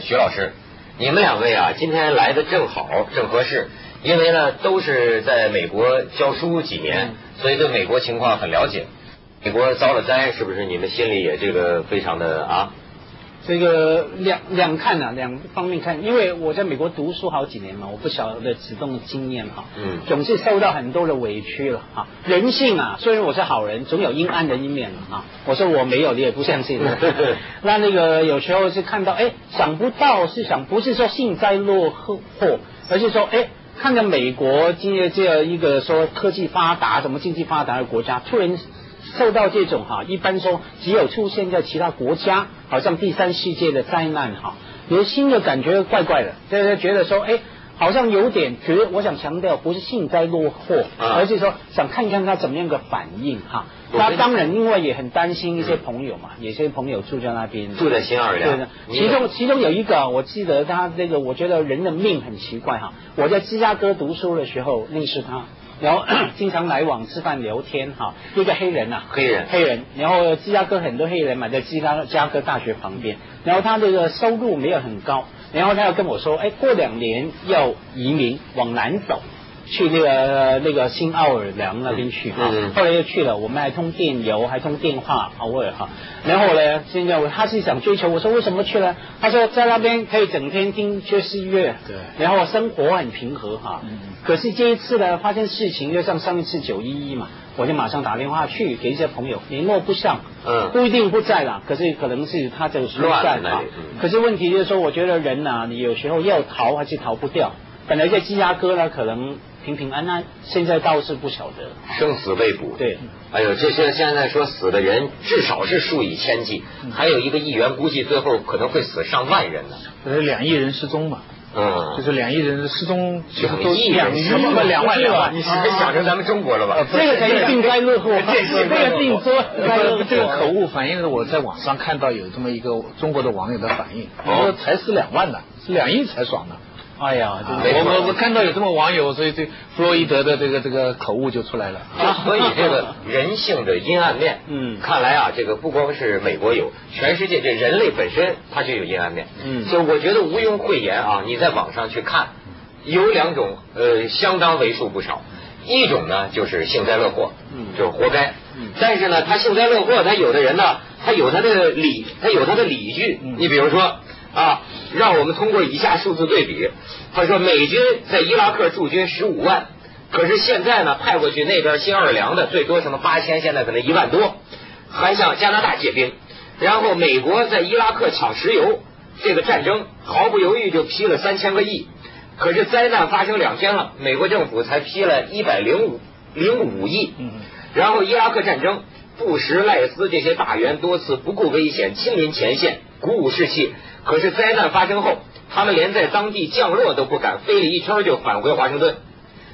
徐老师，你们两位啊，今天来的正好，正合适，因为呢都是在美国教书几年，所以对美国情况很了解。美国遭了灾，是不是你们心里也这个非常的啊？这个两两看啊，两方面看，因为我在美国读书好几年嘛，我不晓得子东的经验哈，嗯总是受到很多的委屈了哈。人性啊，虽然我是好人，总有阴暗的一面了哈。我说我没有，你也不相信。那那个有时候是看到，哎，想不到是想，不是说幸灾乐祸，而是说，哎，看着美国今天这样一个说科技发达、什么经济发达的国家，突然。受到这种哈，一般说只有出现在其他国家，好像第三世界的灾难哈，有新的感觉怪怪的，大家觉得说，哎，好像有点觉得，我想强调不是幸灾乐祸，啊。而是说想看看他怎么样个反应哈。那当然，另外也很担心一些朋友嘛，有些朋友住在那边，住在新奥尔良。对的，其中其中有一个，我记得他这个，我觉得人的命很奇怪哈。我在芝加哥读书的时候认识他，然后 经常来往吃饭聊天哈。一个黑人啊，黑人黑人，然后芝加哥很多黑人嘛，在芝加芝加哥大学旁边，然后他这个收入没有很高，然后他要跟我说，哎，过两年要移民往南走。去那个那个新奥尔良那边去哈，嗯后来又去了，我们还通电邮，还通电话，偶尔哈。然后呢，现在我他是想追求，我说为什么去呢？他说在那边可以整天听爵士乐，对然后生活很平和哈。可是这一次呢，发现事情，就像上一次九一一嘛，我就马上打电话去给一些朋友联络不上，嗯不一定不在了，可是可能是他这个疏乱了散啊那里嗯。可是问题就是说，我觉得人呐、你有时候要逃还是逃不掉。本来在芝加哥呢，可能平平安安，现在倒是不晓得。生死未卜。对，哎呦，这些现在说死的人至少是数以千计，还有一个议员估计最后可能会死上万人呢。呃，两亿人失踪嘛，嗯就嗯，是两亿人失踪，两都亿人什么两万两万，你是想成咱们中国了吧？这个才是幸灾乐祸，这个并说这个口误反映了我在网上看到有这么一个中国的网友的反应，哦说才死两万呢，是两亿才爽呢。哎呀，我我我看到有这么网友，所以这弗洛伊德的这个这个口误就出来了。就所以这个人性的阴暗面，嗯。看来啊，这个不光是美国有，全世界这人类本身它就有阴暗面，嗯。就我觉得毋庸讳言啊，你在网上去看，有两种呃，相当为数不少，一种呢就是幸灾乐祸，嗯。就是活该，嗯。但是呢，他幸灾乐祸，他有的人呢，他有他的理，他有他的理据，嗯。你比如说啊，让我们通过以下数字对比，他说美军在伊拉克驻军十五万。可是现在呢，派过去那边新奥尔良的最多什么八千，现在可能一万多，还向加拿大借兵。然后美国在伊拉克抢石油，这个战争毫不犹豫就批了三千个亿。可是灾难发生两天了，美国政府才批了一百零五零五亿。嗯然后伊拉克战争，布什、赖斯这些大员多次不顾危险亲临前线，鼓舞士气。可是灾难发生后，他们连在当地降落都不敢，飞了一圈就返回华盛顿。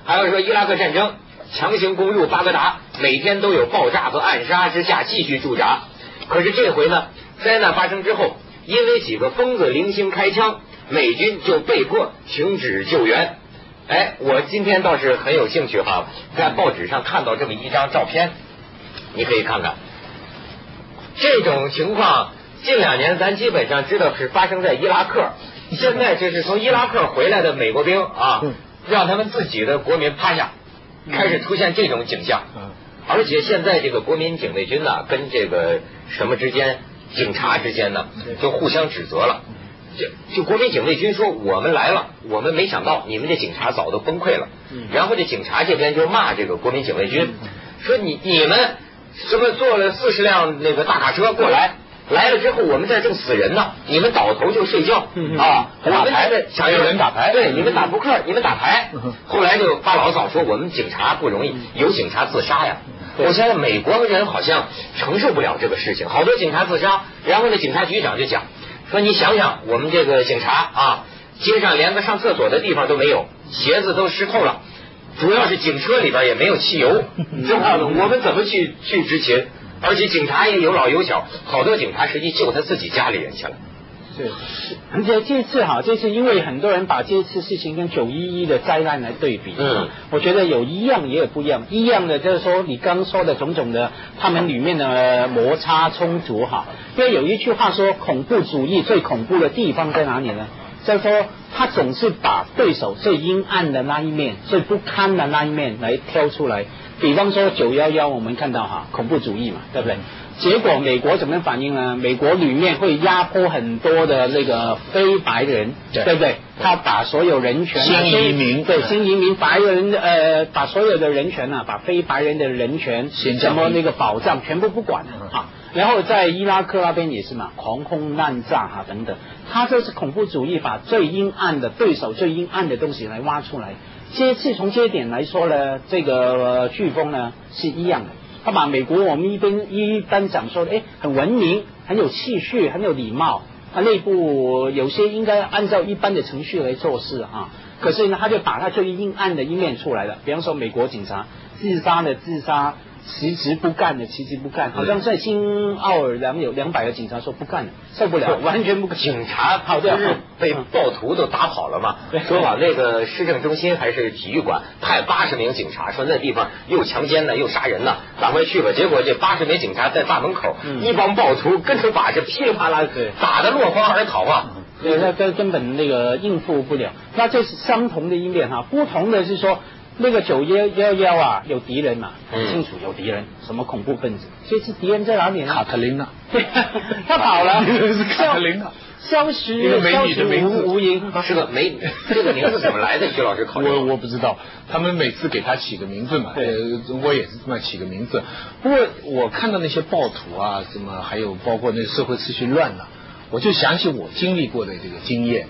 还有说伊拉克战争强行攻入巴格达，每天都有爆炸和暗杀之下继续驻扎。可是这回呢，灾难发生之后，因为几个疯子零星开枪，美军就被迫停止救援。哎，我今天倒是很有兴趣哈，在报纸上看到这么一张照片，你可以看看。这种情况近两年咱基本上知道是发生在伊拉克，现在这是从伊拉克回来的美国兵啊，让他们自己的国民趴下，开始出现这种景象。嗯而且现在这个国民警卫军呢，跟这个什么之间，警察之间呢，就互相指责了。就就国民警卫军说我们来了，我们没想到你们这警察早都崩溃了。然后这警察这边就骂这个国民警卫军，说你你们什么坐了四十辆那个大卡车过来。来了之后，我们这儿正死人呢，你们倒头就睡觉嗯啊！我们打牌这想有人打牌对，你们打扑克，你们打牌嗯。后来就发牢骚说我们警察不容易，有警察自杀呀。我现在美国人好像承受不了这个事情，好多警察自杀。然后呢，警察局长就讲说，你想想，我们这个警察啊，街上连个上厕所的地方都没有，鞋子都湿透了，主要是警车里边也没有汽油，这话呢，我们怎么去去执勤？而且警察也有老有小，好多警察实际救他自己家里人去了。是，而且这次哈，这次因为很多人把这次事情跟九一一的灾难来对比，嗯，我觉得有一样也有不一样。一样的就是说，你刚说的种种的，他们里面的摩擦冲突哈。因为有一句话说，恐怖主义最恐怖的地方在哪里呢？就是说，他总是把对手最阴暗的那一面、最不堪的那一面来挑出来。比方说九幺幺，我们看到哈，恐怖主义嘛，对不对？结果美国怎么反应呢？美国里面会压迫很多的那个非白人，对对不对？他把所有人权、新移民对新移民白人呃，把所有的人权啊，把非白人的人权什么那个保障全部不管了啊。然后在伊拉克那边也是嘛，狂轰滥炸啊等等，他这是恐怖主义，把最阴暗的对手、最阴暗的东西来挖出来。接次从这一点来说呢，这个飓风呢是一样的。他把美国我们一边一般讲说，哎，很文明，很有气序，很有礼貌，他，内部有些应该按照一般的程序来做事啊。可是呢，他就把他最阴暗的一面出来了，比方说美国警察自杀的自杀。辞职不干的，辞职不干，好像在新奥尔良有两百个警察说不干了，受不了，完全不干。警察跑掉不是被暴徒都打跑了嘛？说往那个市政中心还是体育馆派八十名警察，说那地方又强奸呢又杀人呢，赶快去吧。结果这八十名警察在大门口，一帮暴徒跟着把这噼里啪啦打得落荒而逃啊！对，那根根本那个应付不了。那这是相同的一面哈，不同的是说。那个九幺幺幺啊，有敌人嘛？很清楚有敌人，什么恐怖分子？所以是敌人在哪里呢？卡特琳娜，对，他跑了，是卡特琳娜，消失，一个美女的名字，无影，是个美女。这个名字怎么来的？徐老师考虑 我我不知道，他们每次给他起个名字嘛，呃，中国也是这么起个名字。不过我看到那些暴徒啊，什么还有包括那社会秩序乱了，我就想起我经历过的这个经验。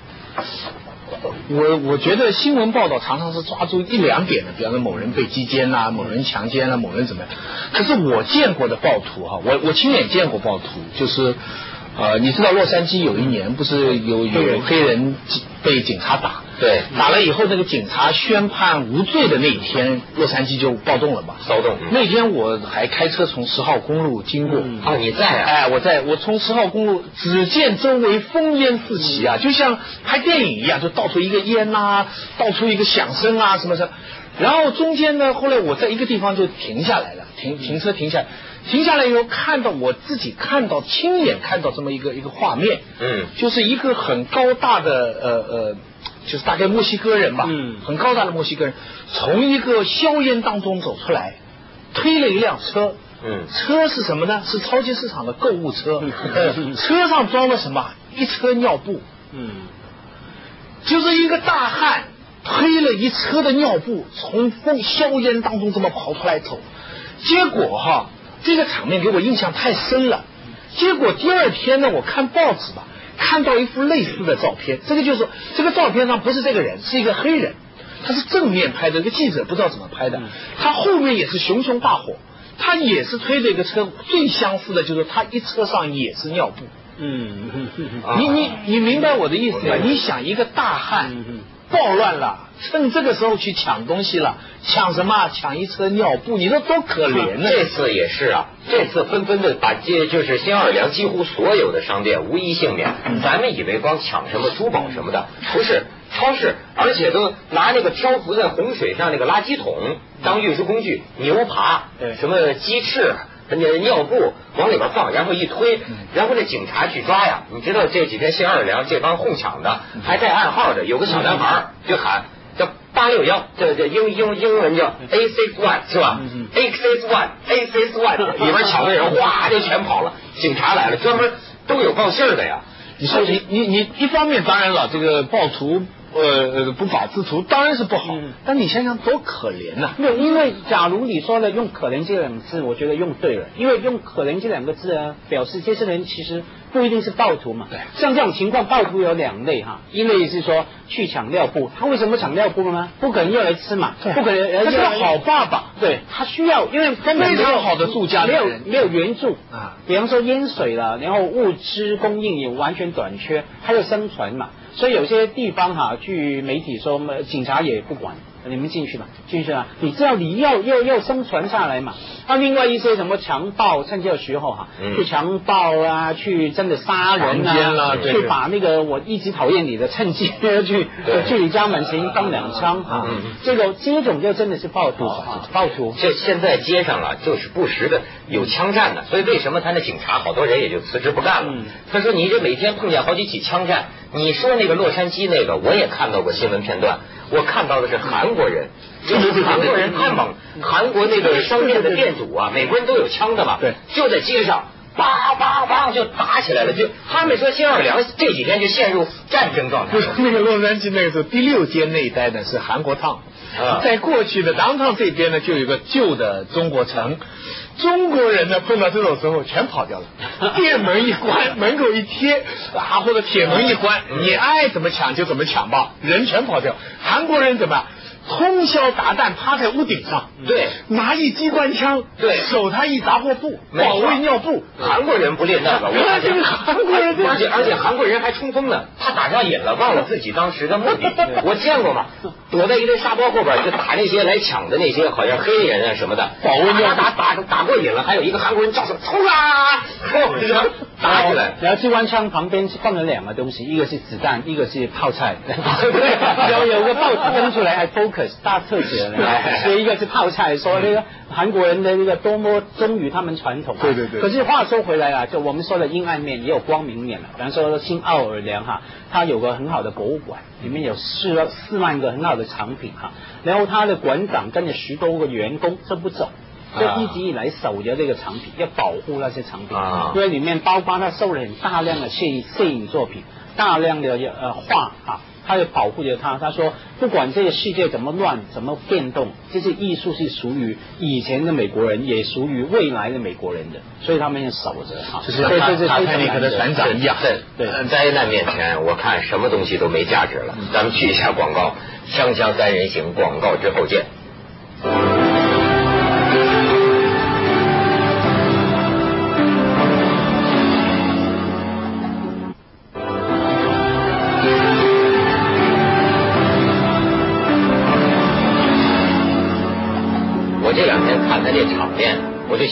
我我觉得新闻报道常常是抓住一两点的，比方说某人被击奸啦，某人强奸啦，某人怎么样。可是我见过的暴徒哈，我我亲眼见过暴徒，就是呃，你知道洛杉矶有一年不是有有黑人被警察打，对，打了以后那个警察宣判无罪的那一天，洛杉矶就暴动了嘛，骚动。那天我还开车从十号公路经过，啊，你在啊？哎，我在我从十号公路，只见周围烽烟四起啊，就像拍电影一样，就到处一个烟呐，到处一个响声啊，什么什么。然后中间呢，后来我在一个地方就停下来了，停停车停下来，停下来以后看到我自己看到亲眼看到这么一个一个画面，嗯，就是一个很高大的呃呃。就是大概墨西哥人吧，嗯，很高大的墨西哥人，从一个硝烟当中走出来，推了一辆车，嗯，车是什么呢？是超级市场的购物车，车上装了什么？一车尿布，嗯，就是一个大汉推了一车的尿布，从风硝烟当中这么跑出来走，结果哈，这个场面给我印象太深了。结果第二天呢，我看报纸吧，看到一幅类似的照片，这个就是这个照片上不是这个人，是一个黑人，他是正面拍的，一个记者不知道怎么拍的，他后面也是熊熊大火，他也是推着一个车，最相似的就是他一车上也是尿布。嗯，你你你明白我的意思吗？你想一个大汉暴乱了，趁这个时候去抢东西了，抢什么？抢一车尿布，你说多可怜呢？这次也是啊，这次纷纷的把这就是新奥尔良几乎所有的商店无一幸免。咱们以为光抢什么珠宝什么的，不是超市，而且都拿那个漂浮在洪水上那个垃圾桶当运输工具，牛扒，什么鸡翅。那尿布往里边放，然后一推，然后这警察去抓呀。你知道这几天新奥尔良这帮哄抢的还带暗号的，有个小男孩就喊叫八六幺，这这英英英文叫 A six one 是吧？A six one A six one 里边抢的人哗就全跑了，警察来了，专门都有报信的呀。你说你你你一方面当然了，这个暴徒。呃，不法之徒当然是不好，但你想想多可怜呐！没有，因为假如你说了用“可怜”这两个字，我觉得用对了，因为用“可怜”这两个字啊，表示这些人其实不一定是暴徒嘛。对，像这种情况，暴徒有两类哈，一类是说去抢尿布，他为什么抢尿布呢？不可能要来吃嘛，不可能，他是个好爸爸，对他需要，因为根本没有好的住家，没有没有援助。啊，比方说淹水了，然后物资供应也完全短缺，还有生存嘛。所以有些地方哈，据媒体说，警察也不管，你们进去吧，进去啊！你知道你要要要生存下来嘛？那另外一些什么强暴，趁这个时候哈，去强暴啊，去真的杀人啊，去把那个我一直讨厌你的趁机去去你家门前放两枪啊！这个这种就真的是暴徒啊，暴徒。这现在街上啊，就是不时的有枪战的，所以为什么他那警察好多人也就辞职不干了？他说你这每天碰见好几起枪战，你说那个洛杉矶那个，我也看到过新闻片段。我看到的是韩国人，就是韩国人太猛，韩国那个商店的店主啊，美国人都有枪的嘛，对，就在街上，叭叭叭就打起来了，就他们说新奥尔良这几天就陷入战争状态。不是那个洛杉矶那个时候第六街那一带呢是韩国烫，在过去的当趟这边呢就有个旧的中国城。中国人呢，碰到这种时候全跑掉了。店门一关，门口一贴啊，或者铁门一关，你爱怎么抢就怎么抢吧，人全跑掉。韩国人怎么？通宵达旦趴在屋顶上，对，拿一机关枪，对，守他一杂货铺，保卫尿布。韩国人不练那个，我这个韩国人，而且而且韩国人还冲锋呢，他打上瘾了，忘了自己当时的目的。我见过嘛，躲在一堆沙包后边就打那些来抢的那些好像黑人啊什么的，保卫尿打打打过瘾了，还有一个韩国人叫声冲啊，打起来。然后机关枪旁边放了两个东西，一个是子弹，一个是泡菜。然后有个报纸登出来还 focus。大特写了，写一个是泡菜，说那个韩国人的那个多么忠于他们传统。对对对。可是话说回来啊，就我们说的阴暗面也有光明面了。比方说新奥尔良哈，它有个很好的博物馆，里面有四四万个很好的藏品哈。然后他的馆长跟着十多个员工都不走，就一直以来守着这个藏品，要保护那些藏品。啊。因为里面包括他收了很大量的摄摄影作品，大量的呃画啊。他也保护着他。他说，不管这个世界怎么乱、怎么变动，这些艺术是属于以前的美国人，也属于未来的美国人的，所以他们要守着哈。就是这是泰尼克的船长一样。对，灾难面前，我看什么东西都没价值了。咱们去一下广告，锵锵三人行，广告之后见。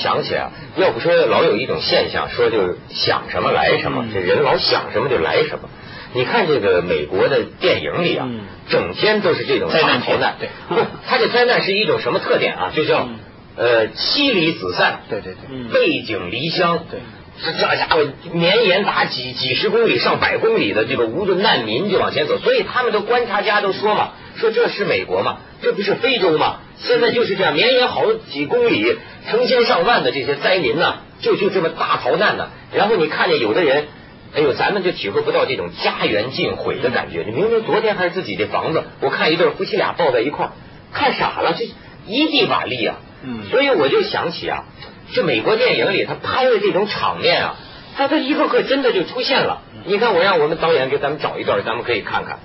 想起啊，要不说老有一种现象，说就是想什么来什么，这人老想什么就来什么。你看这个美国的电影里啊，整天都是这种灾难逃难。对，不，他这灾难是一种什么特点啊？就叫呃妻离子散，对对对，背井离乡，对，这这家伙绵延达几几十公里、上百公里的这个无论难民就往前走，所以他们的观察家都说嘛，说这是美国嘛，这不是非洲吗？现在就是这样，绵延好几公里、成千上万的这些灾民呢，就就这么大逃难呢。然后你看见有的人，哎呦，咱们就体会不到这种家园尽毁的感觉。你明明昨天还是自己的房子，我看一对夫妻俩抱在一块儿，看傻了，这一地瓦砾啊。嗯。所以我就想起啊，这美国电影里他拍的这种场面啊，他他一个个真的就出现了。你看，我让我们导演给咱们找一段，咱们可以看看。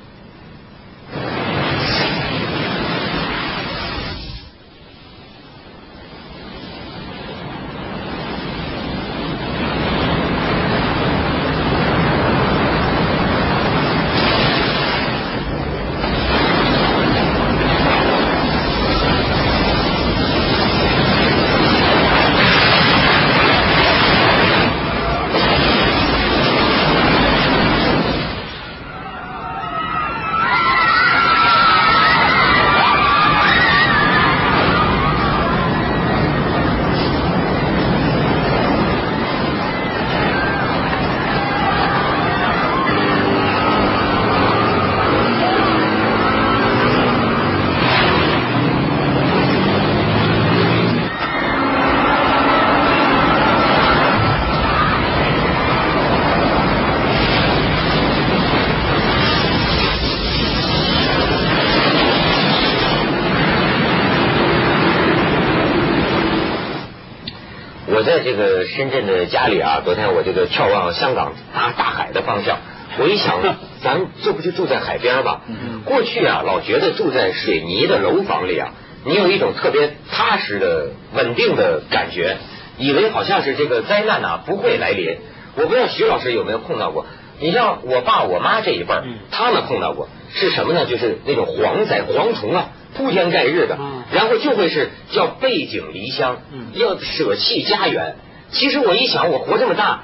深圳的家里啊，昨天我这个眺望香港大大海的方向，我一想，咱这不就住在海边吗？过去啊，老觉得住在水泥的楼房里啊，你有一种特别踏实的、稳定的感觉，以为好像是这个灾难啊不会来临。我不知道徐老师有没有碰到过？你像我爸我妈这一辈儿，他们碰到过是什么呢？就是那种蝗灾、蝗虫啊。铺天盖日的嗯，然后就会是叫背井离乡嗯，要舍弃家园。其实我一想，我活这么大。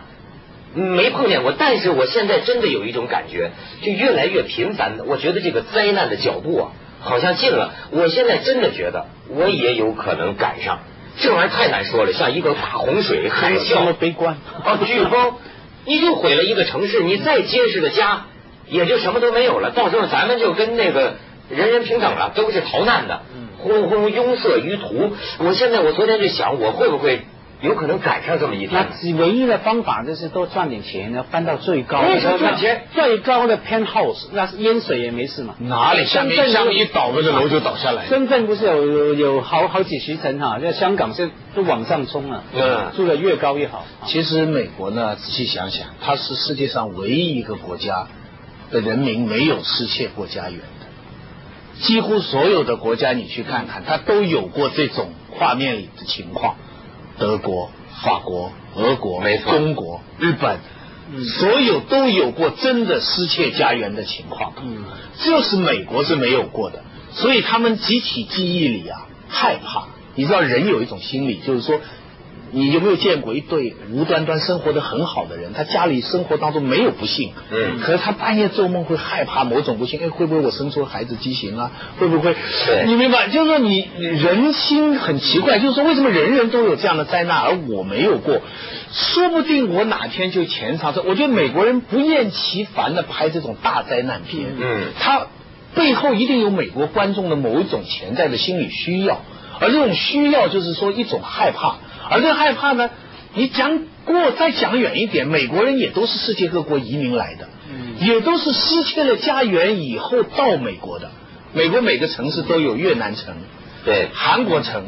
没碰见过，但是我现在真的有一种感觉，就越来越频繁的，我觉得这个灾难的脚步啊，好像近了。我现在真的觉得，我也有可能赶上。这玩意儿太难说了，像一个大洪水、海这么啸、悲观哦飓风，你就毁了一个城市，你再结实的家，也就什么都没有了。到时候咱们就跟那个人人平等了，都是逃难的，轰轰拥塞于途。我现在我昨天就想，我会不会有可能赶上这么一那天？只唯一的方法就是多赚点钱，要搬到最高的。为什么赚钱？最高的 penthouse，那是淹水也没事嘛。哪里下面深圳下面一倒，那个楼就倒下来。深圳不是有有有好好几十层哈，在香港是都往上冲了，嗯住的越高越好。其实美国呢，仔细想想，它是世界上唯一一个国家的人民没有失窃过家园的。几乎所有的国家你去看看，它都有过这种画面里的情况。德国、法国、俄国、没错中国、日本，嗯所有都有过真的失窃家园的情况。嗯，就是美国是没有过的，所以他们集体记忆里啊害怕。你知道人有一种心理，就是说，你有没有见过一对无端端生活的很好的人，他家里生活当中没有不幸，嗯可是他半夜做梦会害怕某种不幸，哎，会不会我生出孩子畸形啊？会不会？你明白？就是说你你人心很奇怪，就是说为什么人人都有这样的灾难，而我没有过？说不定我哪天就潜藏着。我觉得美国人不厌其烦的拍这种大灾难片，嗯他背后一定有美国观众的某一种潜在的心理需要，而这种需要就是说一种害怕，而这个害怕呢，你讲过再讲远一点，美国人也都是世界各国移民来的，嗯也都是失去了家园以后到美国的。美国每个城市都有越南城、对，韩国城、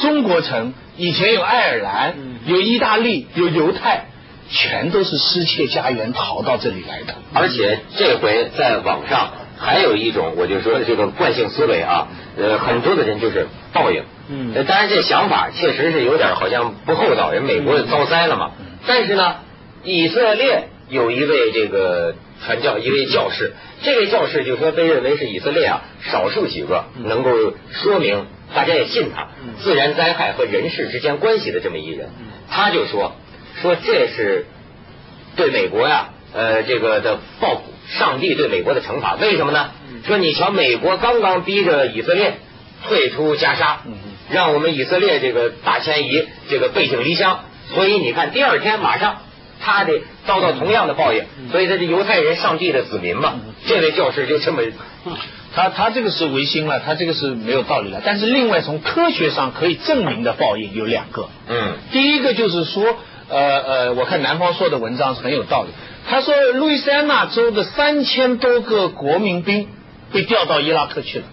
中国城，以前有爱尔兰、嗯有意大利、有犹太，全都是失窃家园逃到这里来的。而且这回在网上还有一种，我就说这个惯性思维啊，呃，很多的人就是报应。嗯。呃当然这想法确实是有点好像不厚道，人美国遭灾了嘛。但是呢，以色列有一位这个传教一位教士，这位教士就说被认为是以色列啊少数几个能够说明大家也信他自然灾害和人事之间关系的这么一人，他就说说这是对美国呀、呃，这个的报复，上帝对美国的惩罚。为什么呢？说你瞧，美国刚刚逼着以色列退出加沙，让我们以色列这个大迁移，这个背井离乡，所以你看，第二天马上他得遭到同样的报应。所以他是犹太人上帝的子民嘛。这位教师就这么，他他这个是违心了，他这个是没有道理了。但是另外从科学上可以证明的报应有两个，嗯第一个就是说，呃呃，我看南方说的文章是很有道理。他说，路易斯安那州的三千多个国民兵被调到伊拉克去了，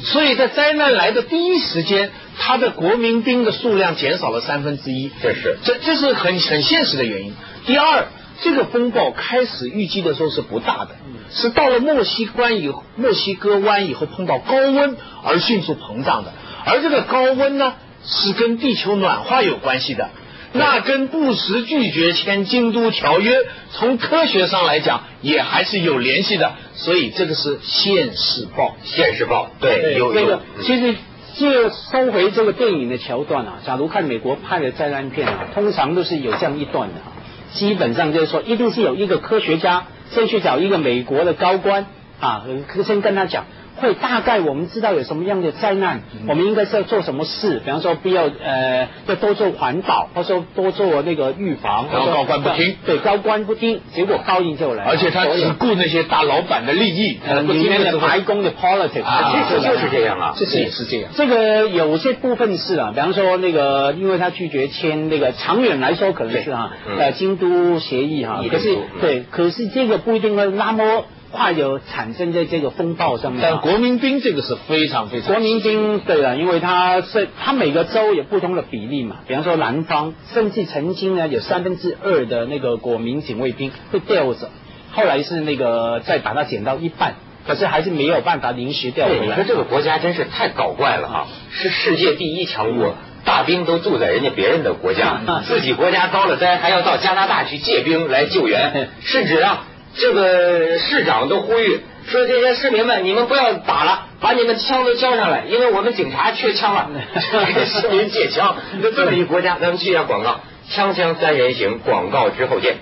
所以在灾难来的第一时间，他的国民兵的数量减少了三分之一。这是这这是很很现实的原因。第二，这个风暴开始预计的时候是不大的，是到了墨西哥以后，墨西哥湾以后碰到高温而迅速膨胀的，而这个高温呢是跟地球暖化有关系的。那跟布什拒绝签京都条约，从科学上来讲也还是有联系的，所以这个是现世报。现世报，对，有有这个，其实就收回这个电影的桥段啊，假如看美国拍的灾难片啊，通常都是有这样一段的啊，基本上就是说，一定是有一个科学家先去找一个美国的高官啊，先跟他讲。会大概我们知道有什么样的灾难，我们应该是要做什么事，比方说不要呃要多做环保，或者说多做那个预防。然后高官不听，对高官不听，结果报应就来了。而且他只顾那些大老板的利益，呃不里面的听那个白宫的 politics，啊这就是这样啊这是也是这样。这个有些部分是啊，比方说那个，因为他拒绝签那个，长远来说可能是哈，对嗯呃，京都协议哈可是嗯对，可是这个不一定会那么快有产生在这个风暴上面啊。但国民兵这个是非常非常国民兵对了，因为它是它每个州有不同的比例嘛，比方说南方，甚至曾经呢有三分之二的那个国民警卫兵被调走，后来是那个再把它减到一半，可是还是没有办法临时调，回来。你说这个国家真是太搞怪了哈，是世界第一强国，大兵都住在人家别人的国家，自己国家遭了灾还要到加拿大去借兵来救援，甚至啊，这个市长都呼吁说这些市民们，你们不要打了，把你们枪都交上来，因为我们警察缺枪了，给市民借枪。就这么一国家，咱们去一下广告，枪枪三人行，广告之后见。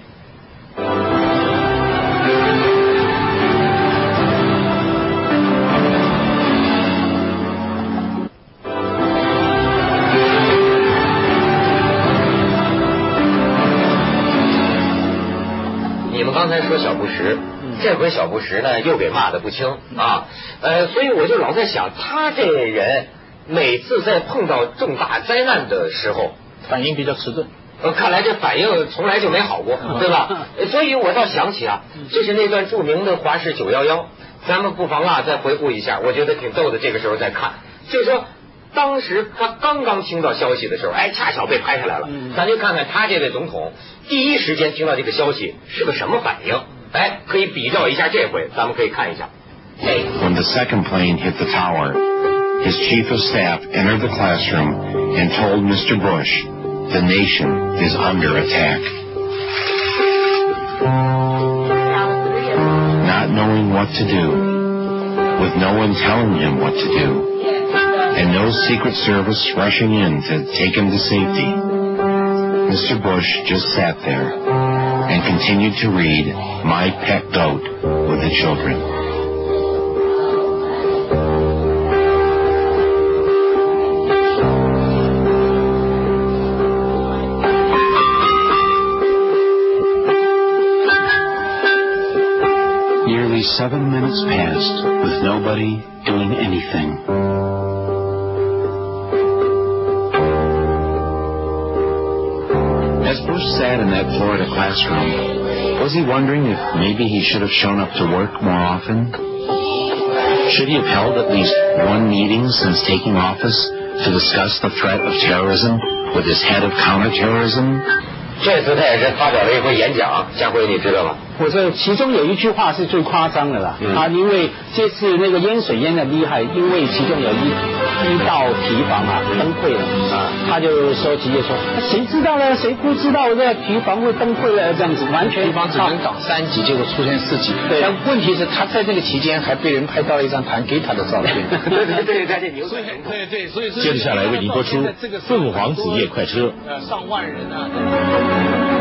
这回小布什呢又给骂的不轻啊，呃，所以我就老在想，他这人每次在碰到重大灾难的时候，反应比较迟钝。呃，看来这反应从来就没好过，对吧？呃所以我倒想起啊，就是那段著名的华氏九幺幺，咱们不妨啊再回顾一下，我觉得挺逗的。这个时候再看，就是说。当时他刚刚听到消息的时候，哎，恰巧被拍下来了。咱就看看他这位总统第一时间听到这个消息是个什么反应。哎，可以比较一下这回，咱们可以看一下。哎， When the second plane hit the tower, his chief of staff entered the classroom and told Mr. Bush, the nation is under attack. Not knowing what to do, with no one telling him what to do, and no Secret Service rushing in to take him to safety, Mr. Bush just sat there and continued to read My Pet Goat with the children. Nearly seven minutes passed with nobody doing anything. that Florida classroom, was he wondering if maybe he should have shown up to work more often? Should he have held at least one meeting since taking office to discuss the threat of terrorism with his head of counterterrorism? 这次他也是发表了一回演讲，家辉你知道吗？ 我这其中有一句话是最夸张的啦，嗯啊，因为这次那个淹水淹的厉害，因为其中有一一道堤防啊崩溃了啊，他就说直接说，谁知道呢？谁不知道这个堤防会崩溃了？这样子完全堤防只能挡三级，结果出现四级。对但问题是，他在这个期间还被人拍到了一张弹给他的照片。对 对对，大家牛仔对对，所以接着下来为您播出《凤凰子夜快车》。呃上万人啊。